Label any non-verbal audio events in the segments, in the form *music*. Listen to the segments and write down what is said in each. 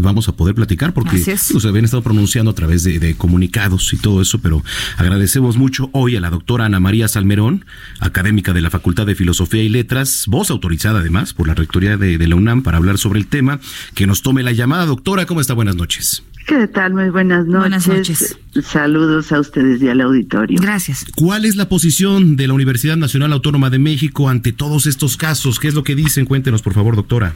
vamos a poder platicar porque se habían estado pronunciando a través de, comunicados y todo eso, pero agradecemos mucho hoy a la doctora Ana María Salmerón, académica de la Facultad de Filosofía y Letras, voz autorizada además por la Rectoría de, de la UNAM para hablar sobre el tema, que nos tome la llamada. Doctora, ¿cómo está? Buenas noches. ¿Qué tal? Muy buenas noches. Buenas noches. Saludos a ustedes y al auditorio. Gracias. ¿Cuál es la posición de la Universidad Nacional Autónoma de México ante todos estos casos? ¿Qué es lo que dicen? Cuéntenos, por favor, doctora.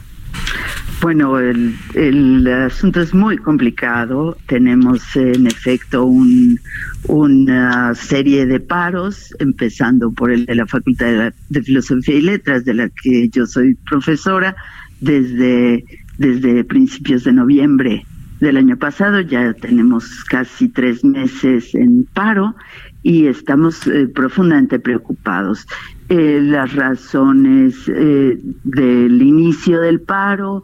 Bueno, el, asunto es muy complicado. Tenemos en efecto un, una serie de paros, empezando por el de la Facultad de, de, Filosofía y Letras, de la que yo soy profesora, desde, desde principios de noviembre del año pasado. Ya tenemos casi tres meses en paro y estamos eh, profundamente preocupados. Eh, las razones eh, del inicio del paro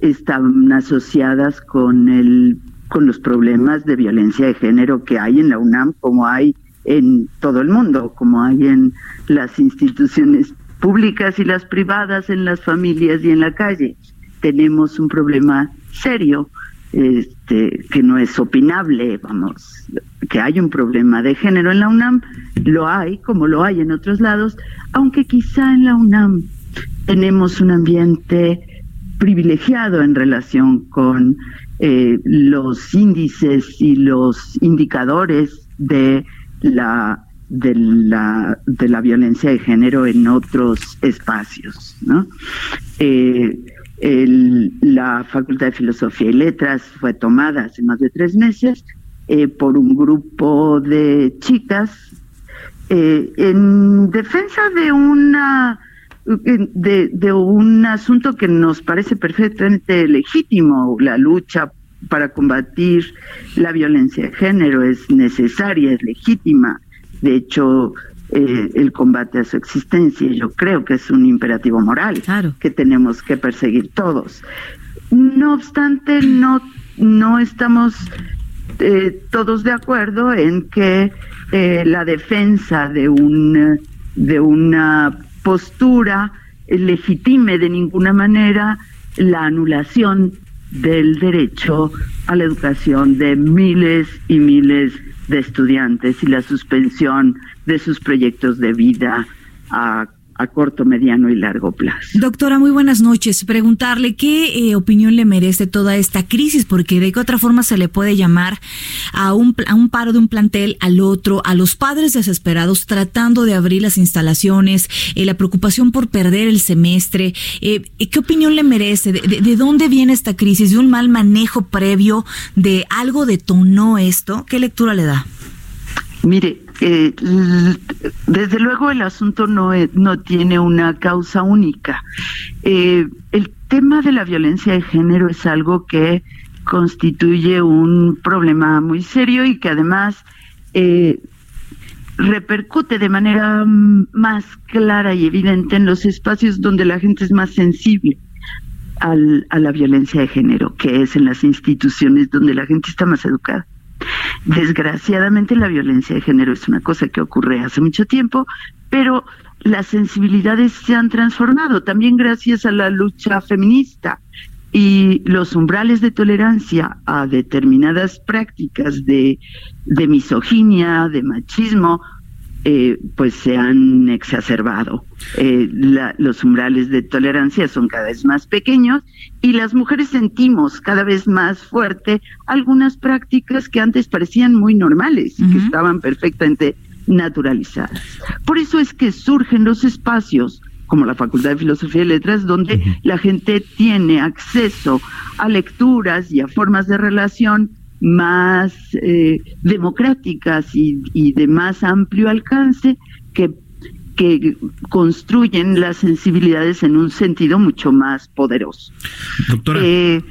están asociadas con el con los problemas de violencia de género que hay en la UNAM, como hay en todo el mundo, como hay en las instituciones públicas y las privadas, en las familias y en la calle. Tenemos un problema serio que no es opinable, vamos, que hay un problema de género en la UNAM, lo hay, como lo hay en otros lados, aunque quizá en la UNAM tenemos un ambiente privilegiado en relación con eh, los índices y los indicadores de la de la de la violencia de género en otros espacios, ¿no? Eh, el, la Facultad de Filosofía y Letras fue tomada hace más de tres meses eh, por un grupo de chicas eh, en defensa de una de, de, un asunto que nos parece perfectamente legítimo, la lucha para combatir la violencia de género es necesaria, es legítima. De hecho, eh, el combate a su existencia. Yo creo que es un imperativo moral que tenemos que perseguir todos. No obstante, no, no estamos eh, todos de acuerdo en que eh, la defensa de, un, de una postura legitime de ninguna manera la anulación del derecho a la educación de miles y miles de estudiantes y la suspensión de sus proyectos de vida a, corto, mediano y largo plazo. Doctora, muy buenas noches. Preguntarle qué eh, opinión le merece toda esta crisis, porque de qué otra forma se le puede llamar a un, a un paro de un plantel al otro, a los padres desesperados tratando de abrir las instalaciones, eh, la preocupación por perder el semestre. Eh, ¿Qué opinión le merece? De, de, dónde viene esta crisis? ¿De un mal manejo previo? ¿De algo detonó esto? ¿Qué lectura le da? Mire, eh, desde luego el asunto no, no tiene una causa única. Eh, el tema de la violencia de género es algo que constituye un problema muy serio y que además eh, repercute de manera más clara y evidente en los espacios donde la gente es más sensible al, a la violencia de género, que es en las instituciones donde la gente está más educada. Desgraciadamente la violencia de género es una cosa que ocurre hace mucho tiempo, pero las sensibilidades se han transformado. También gracias a la lucha feminista y los umbrales de tolerancia a determinadas prácticas de, misoginia, de machismo, eh, pues se han exacerbado. Eh, los umbrales de tolerancia son cada vez más pequeños y las mujeres sentimos cada vez más fuerte algunas prácticas que antes parecían muy normales y que estaban perfectamente naturalizadas. Por eso es que surgen los espacios como la Facultad de Filosofía y Letras, donde la gente tiene acceso a lecturas y a formas de relación más eh, democráticas y, de más amplio alcance que, que construyen las sensibilidades en un sentido mucho más poderoso. Doctora. Eh,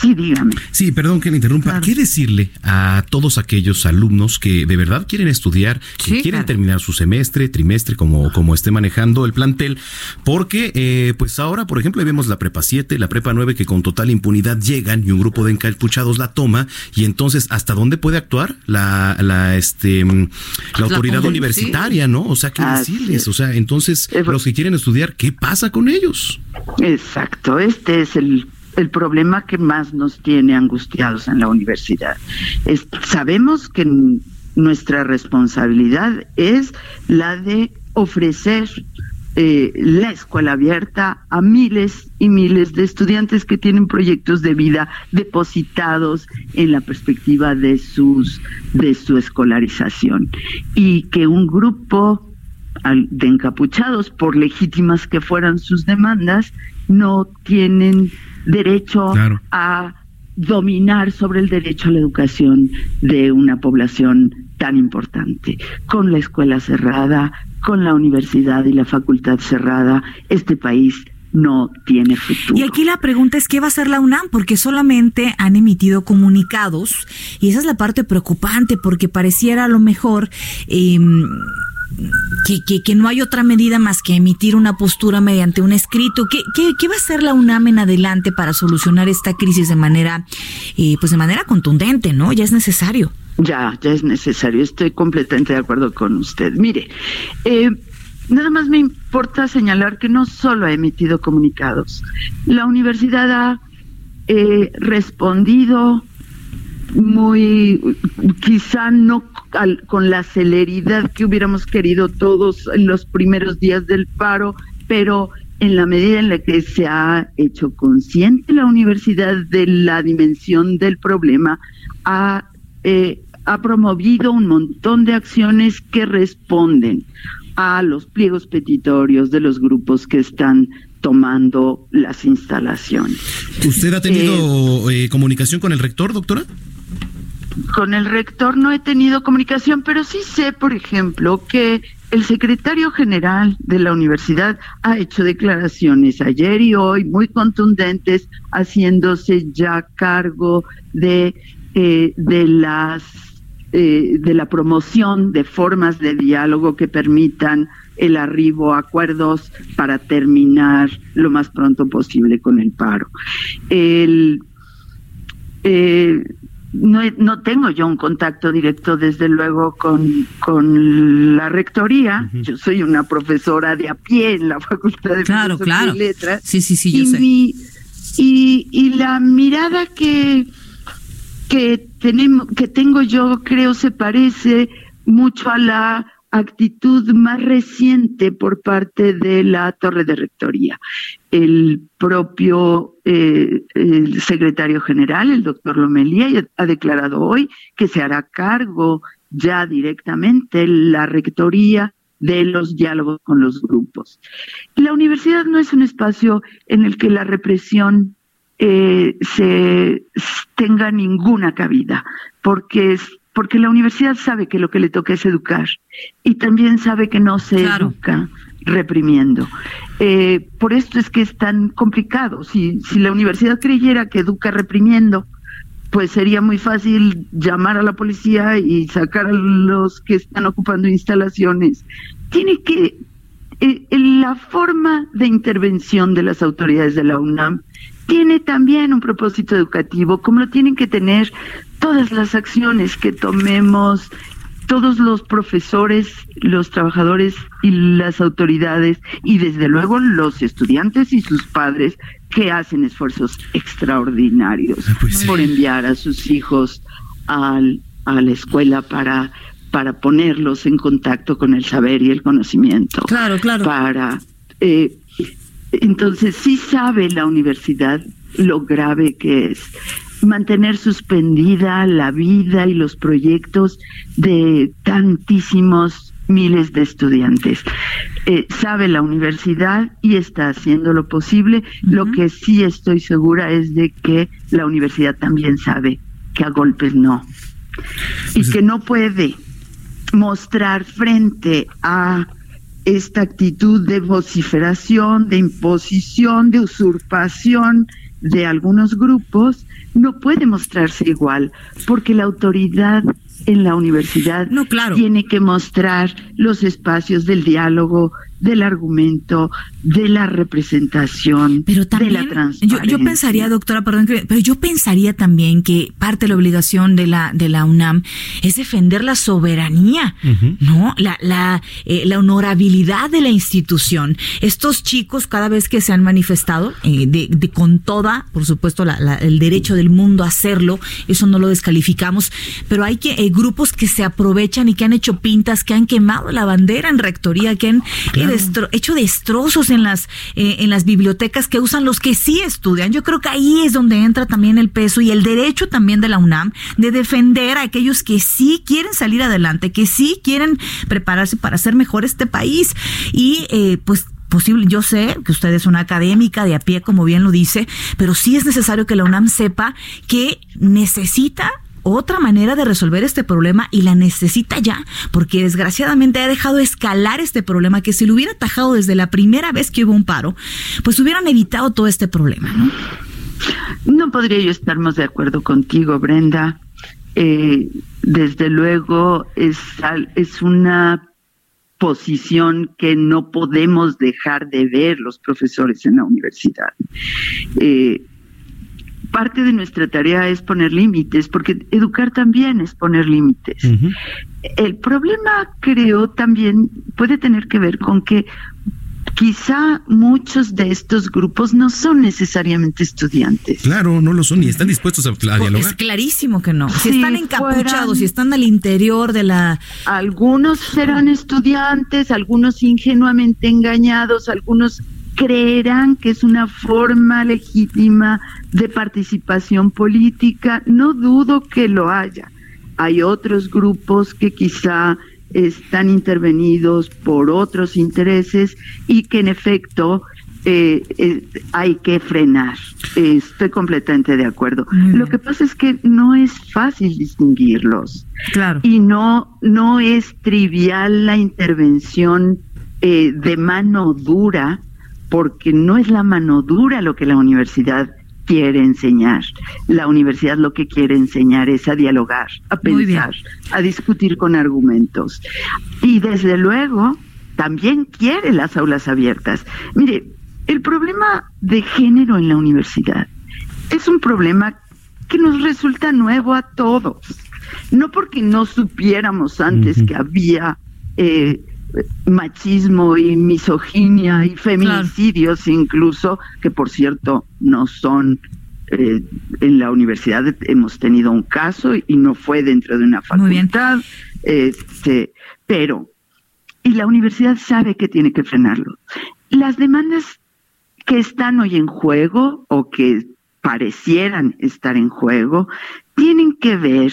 Sí, dígame. Sí, perdón que le interrumpa. ¿Qué decirle a todos aquellos alumnos que de verdad quieren estudiar, que quieren terminar su semestre, trimestre, como, como esté manejando el plantel? Porque, eh, pues ahora, por ejemplo, vemos la prepa 7, la prepa 9, que con total impunidad llegan y un grupo de encapuchados la toma. Y entonces, ¿hasta dónde puede actuar la, la, este, la autoridad universitaria, no? O sea, ¿qué decirles? O sea, entonces, los que quieren estudiar, ¿qué pasa con ellos? Exacto, este es el el problema que más nos tiene angustiados en la universidad. sabemos que nuestra responsabilidad es la de ofrecer eh, la escuela abierta a miles y miles de estudiantes que tienen proyectos de vida depositados en la perspectiva de sus de su escolarización y que un grupo de encapuchados por legítimas que fueran sus demandas no tienen derecho a dominar sobre el derecho a la educación de una población tan importante. Con la escuela cerrada, con la universidad y la facultad cerrada, este país no tiene futuro. Y aquí la pregunta es qué va a hacer la UNAM, porque solamente han emitido comunicados y esa es la parte preocupante, porque pareciera a lo mejor eh, que, que, no hay otra medida más que emitir una postura mediante un escrito. ¿Qué, qué, va a hacer la UNAM en adelante para solucionar esta crisis de manera, eh, pues de manera contundente, ¿no? Ya es necesario. Ya, ya es necesario. Estoy completamente de acuerdo con usted. Mire, eh, nada más me importa señalar que no solo ha emitido comunicados. La universidad ha eh, respondido muy, quizá no con la celeridad que hubiéramos querido todos en los primeros días del paro, pero en la medida en la que se ha hecho consciente la universidad de la dimensión del problema, ha, eh, ha promovido un montón de acciones que responden a los pliegos petitorios de los grupos que están tomando las instalaciones. ¿Usted ha tenido eh, eh, comunicación con el rector, doctora? Con el rector no he tenido comunicación, pero sí sé, por ejemplo, que el secretario general de la universidad ha hecho declaraciones ayer y hoy muy contundentes, haciéndose ya cargo de, eh, de las eh, de la promoción de formas de diálogo que permitan el arribo a acuerdos para terminar lo más pronto posible con el paro. El, eh, no, no tengo yo un contacto directo, desde luego, con, con la rectoría. Yo soy una profesora de a pie en la *laughs* Facultad de claro, claro. y Letras. Sí, sí, sí, yo y, sé. y, y la mirada que, que, tenemos, que tengo yo, creo, se parece mucho a la actitud más reciente por parte de la torre de rectoría. El propio eh, secretario general, el doctor Lomelía, ha declarado hoy que se hará cargo ya directamente la rectoría de los diálogos con los grupos. La universidad no es un espacio en el que la represión eh, se tenga ninguna cabida, porque es porque la universidad sabe que lo que le toca es educar y también sabe que no se educa reprimiendo. Eh, por esto es que es tan complicado. Si, si la universidad creyera que educa reprimiendo, pues sería muy fácil llamar a la policía y sacar a los que están ocupando instalaciones. Tiene que, eh, la forma de intervención de las autoridades de la UNAM tiene también un propósito educativo, como lo tienen que tener todas las acciones que tomemos, todos los profesores, los trabajadores y las autoridades, y desde luego los estudiantes y sus padres que hacen esfuerzos extraordinarios ah, pues por enviar a sus hijos al, a la escuela para para ponerlos en contacto con el saber y el conocimiento. Claro, claro. Para eh, entonces sí sabe la universidad lo grave que es mantener suspendida la vida y los proyectos de tantísimos miles de estudiantes. Eh, sabe la universidad y está haciendo lo posible. Lo que sí estoy segura es de que la universidad también sabe que a golpes no. Y pues que no puede mostrar frente a esta actitud de vociferación, de imposición, de usurpación de algunos grupos, no puede mostrarse igual, porque la autoridad en la universidad no, claro. tiene que mostrar los espacios del diálogo, del argumento, de la representación, pero también, de la transparencia. Yo, yo pensaría, doctora, perdón, pero yo pensaría también que parte de la obligación de la de la UNAM es defender la soberanía, ¿no? La la, eh, la honorabilidad de la institución. Estos chicos cada vez que se han manifestado eh, de, de, con toda, por supuesto, la, la, el derecho del mundo a hacerlo, eso no lo descalificamos, pero hay que eh, grupos que se aprovechan y que han hecho pintas, que han quemado la bandera en rectoría, que han claro. Destro hecho destrozos en las eh, en las bibliotecas que usan los que sí estudian. Yo creo que ahí es donde entra también el peso y el derecho también de la UNAM de defender a aquellos que sí quieren salir adelante, que sí quieren prepararse para hacer mejor este país y eh, pues posible, yo sé que usted es una académica de a pie, como bien lo dice, pero sí es necesario que la UNAM sepa que necesita otra manera de resolver este problema y la necesita ya, porque desgraciadamente ha dejado escalar este problema que si lo hubiera atajado desde la primera vez que hubo un paro, pues hubieran evitado todo este problema, ¿no? Podría yo estar más de acuerdo contigo, Brenda. Eh, desde luego es, es una posición que no podemos dejar de ver los profesores en la universidad. Eh, parte de nuestra tarea es poner límites, porque educar también es poner límites. Uh -huh. El problema, creo, también puede tener que ver con que quizá muchos de estos grupos no son necesariamente estudiantes. Claro, no lo son y están dispuestos a, a dialogar. Es clarísimo que no. Si están encapuchados, fueran, si están al interior de la... Algunos serán estudiantes, algunos ingenuamente engañados, algunos creerán que es una forma legítima de participación política. No dudo que lo haya. Hay otros grupos que quizá están intervenidos por otros intereses y que en efecto eh, eh, hay que frenar. Eh, estoy completamente de acuerdo. Lo que pasa es que no es fácil distinguirlos. Claro. Y no, no es trivial la intervención de mano dura porque no es la mano dura lo que la universidad quiere enseñar. La universidad lo que quiere enseñar es a dialogar, a pensar, a discutir con argumentos. Y desde luego también quiere las aulas abiertas. Mire, el problema de género en la universidad es un problema que nos resulta nuevo a todos. No porque no supiéramos antes uh -huh. que había eh, machismo y misoginia y feminicidios claro. incluso, que por cierto no son eh, en la universidad hemos tenido un caso y no fue dentro de una facultad, este, pero y la universidad sabe que tiene que frenarlo. Las demandas que están hoy en juego o que parecieran estar en juego tienen que ver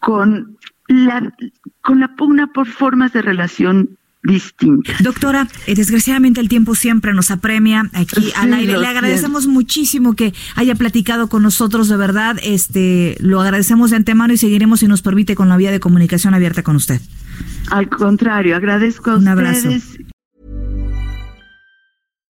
con la con la pugna por formas de relación distintas. Doctora, eh, desgraciadamente el tiempo siempre nos apremia aquí sí, al aire. Le agradecemos siento. muchísimo que haya platicado con nosotros, de verdad. Este, lo agradecemos de antemano y seguiremos si nos permite con la vía de comunicación abierta con usted. Al contrario, agradezco a Un ustedes. abrazo.